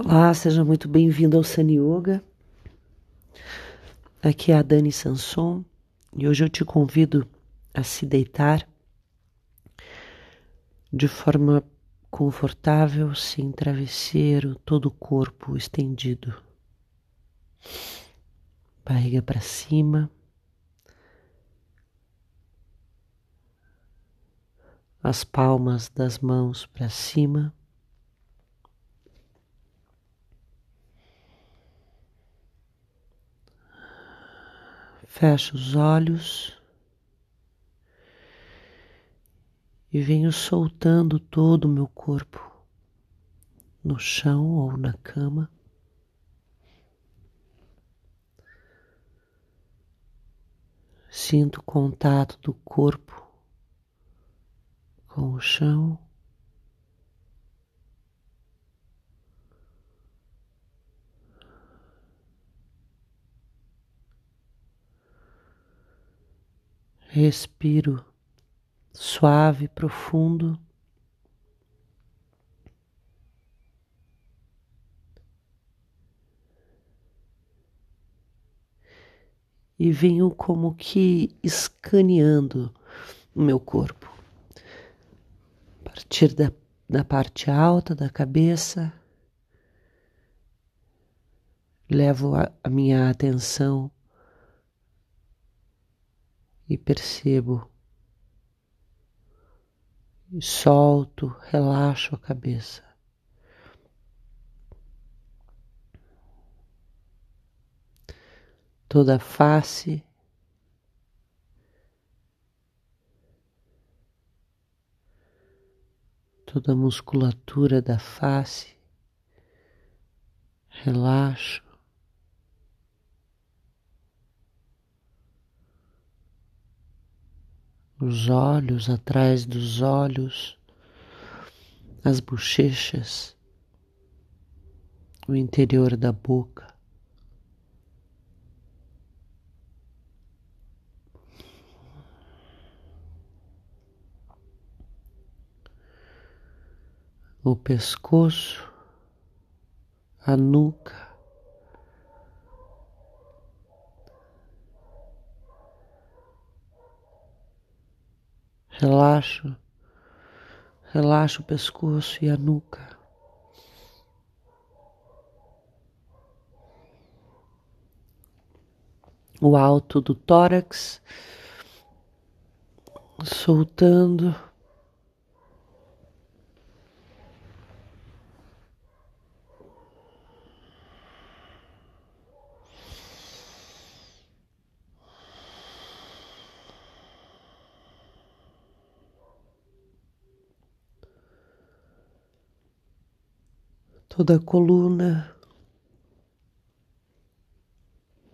Olá, seja muito bem-vindo ao Sani Yoga. Aqui é a Dani Sanson e hoje eu te convido a se deitar de forma confortável, sem travesseiro, todo o corpo estendido. Barriga para cima. As palmas das mãos para cima. Fecho os olhos e venho soltando todo o meu corpo no chão ou na cama. Sinto o contato do corpo com o chão. Respiro suave, profundo. E venho como que escaneando o meu corpo. A partir da, da parte alta da cabeça, levo a, a minha atenção e percebo. Solto, relaxo a cabeça. Toda a face. Toda a musculatura da face. Relaxo. Os olhos, atrás dos olhos, as bochechas, o interior da boca. O pescoço, a nuca, Relaxo, relaxo o pescoço e a nuca. O alto do tórax, soltando. Toda a coluna,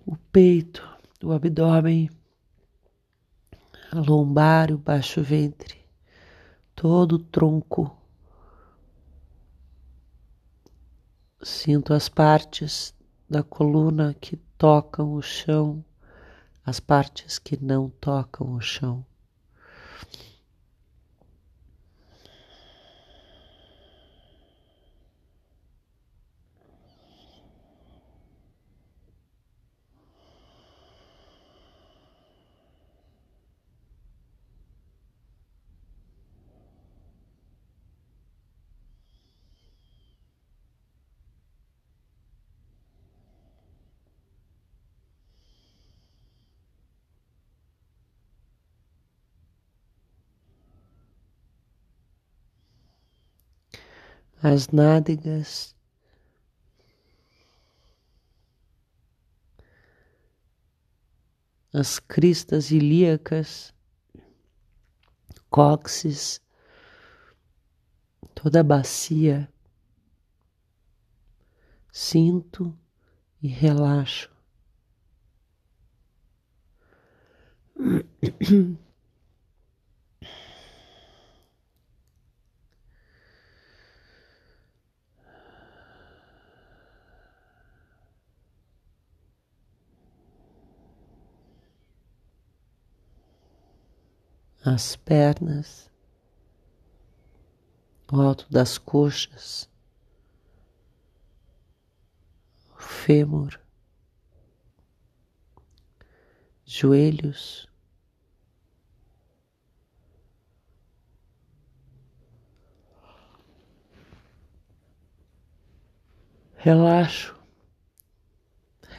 o peito, o abdômen, a lombar, o baixo ventre, todo o tronco. Sinto as partes da coluna que tocam o chão, as partes que não tocam o chão. As nádegas, as cristas ilíacas, cóccix, toda a bacia. Sinto e relaxo. as pernas, o alto das coxas, fêmur, joelhos, relaxo,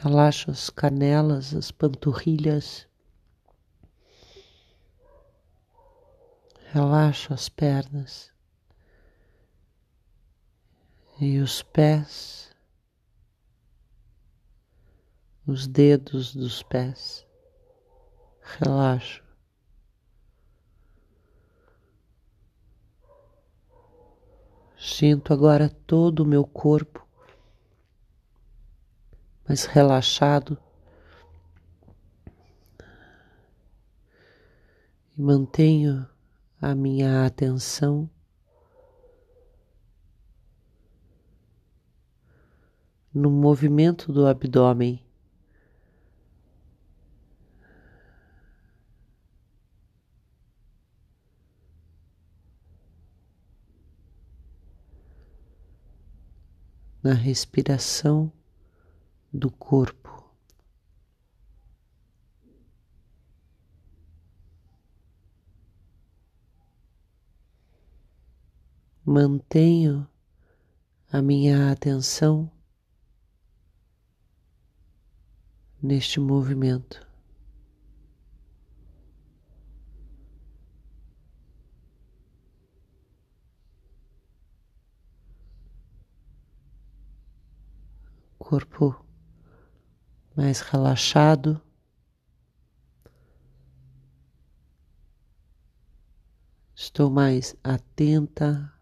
relaxo as canelas, as panturrilhas, relaxo as pernas e os pés, os dedos dos pés. Relaxo. Sinto agora todo o meu corpo mais relaxado e mantenho a minha atenção no movimento do abdômen. Na respiração do corpo. Mantenho a minha atenção neste movimento. Corpo mais relaxado. Estou mais atenta,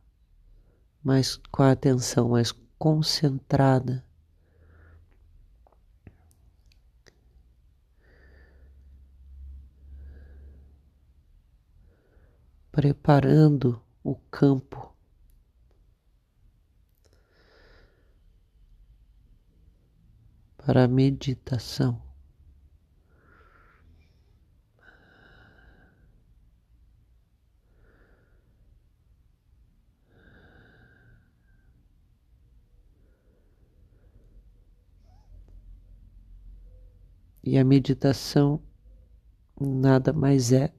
mais com a atenção mais concentrada preparando o campo para a meditação. E a meditação nada mais é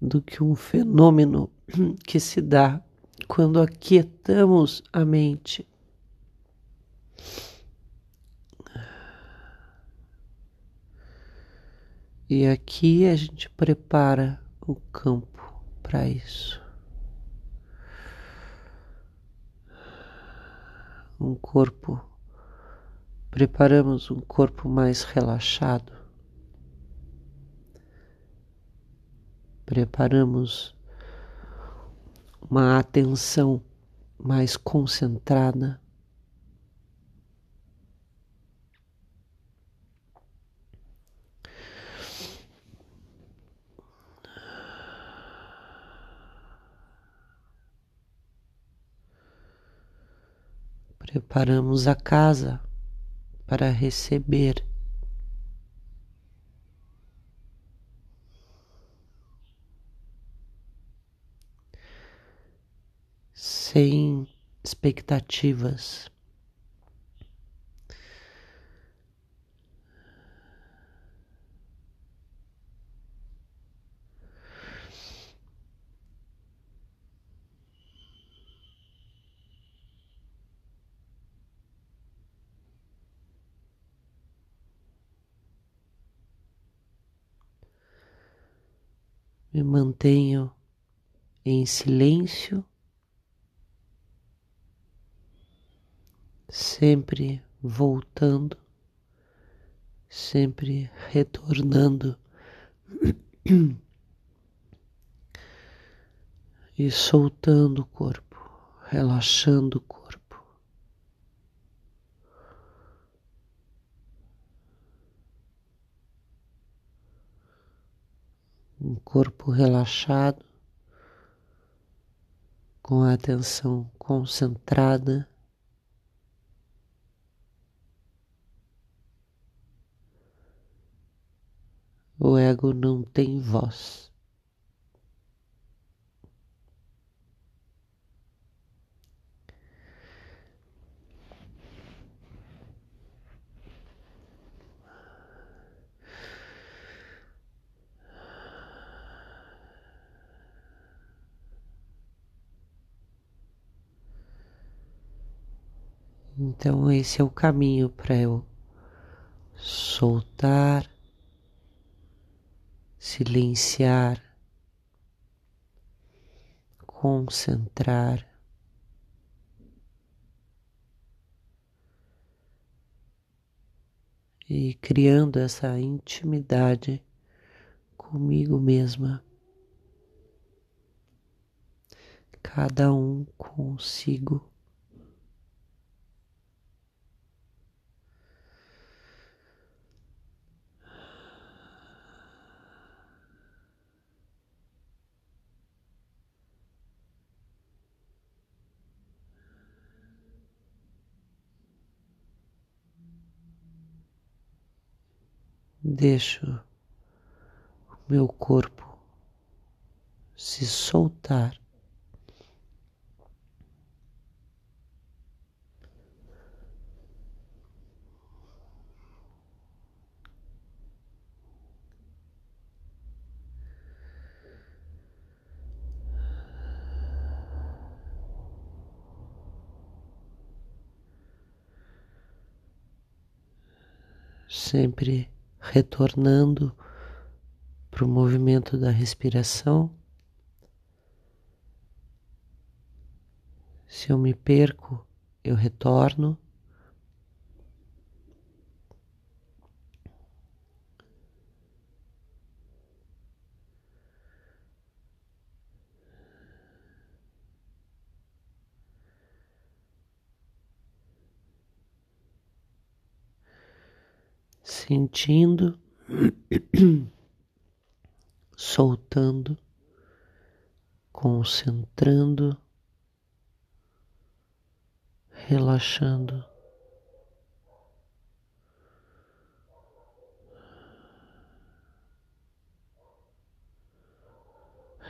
do que um fenômeno que se dá quando aquietamos a mente. E aqui a gente prepara o campo para isso. Um corpo, preparamos um corpo mais relaxado. preparamos uma atenção mais concentrada. Preparamos a casa para receber sem expectativas. Me mantenho em silêncio sempre voltando, sempre retornando e soltando o corpo, relaxando o corpo. Um corpo relaxado, com a atenção concentrada O ego não tem voz. Então, esse é o caminho para eu soltar, silenciar, concentrar. E criando essa intimidade comigo mesma, cada um consigo. Deixo o meu corpo se soltar. sempre retornando para o movimento da respiração. Se eu me perco, eu retorno. Sentindo, soltando, concentrando, relaxando.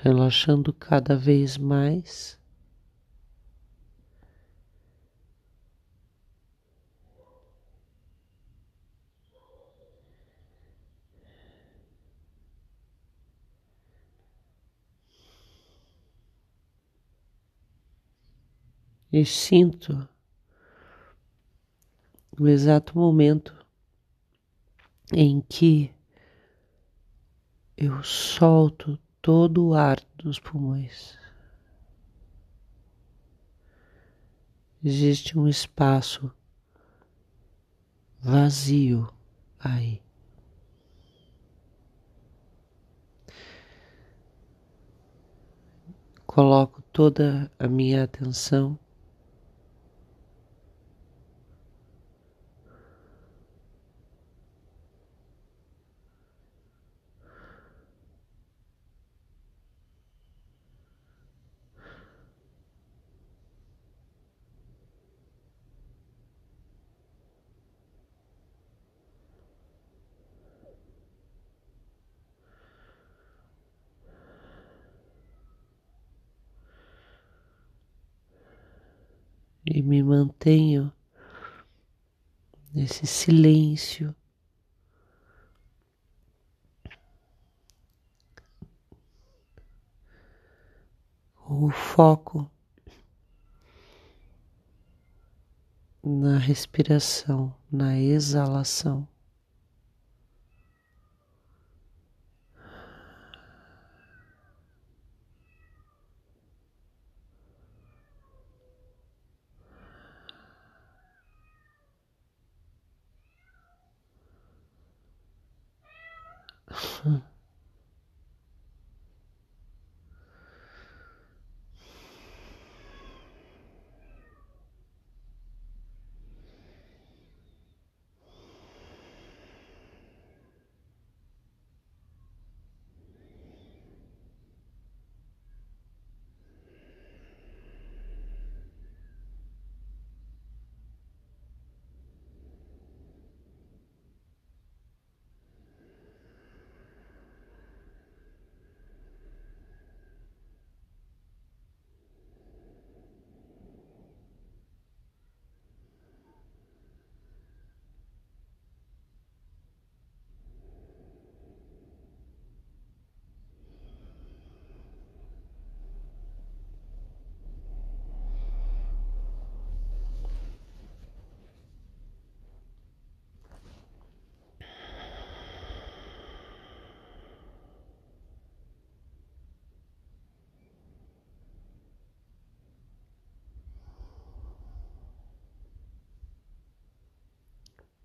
Relaxando cada vez mais. E sinto o exato momento em que eu solto todo o ar dos pulmões. Existe um espaço vazio aí. Coloco toda a minha atenção e me mantenho nesse silêncio. O foco na respiração, na exalação. 哼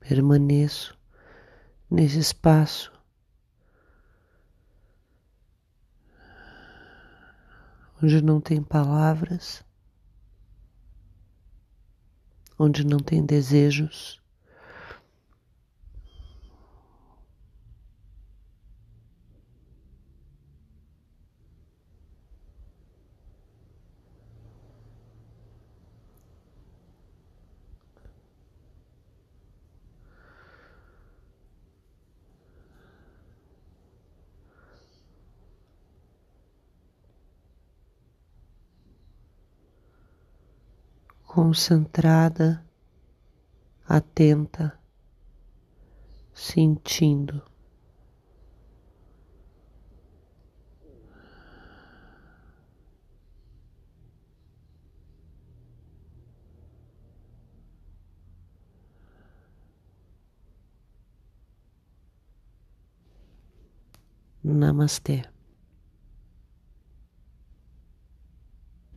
Permaneço nesse espaço onde não tem palavras, onde não tem desejos. Concentrada, atenta, sentindo. Namastê.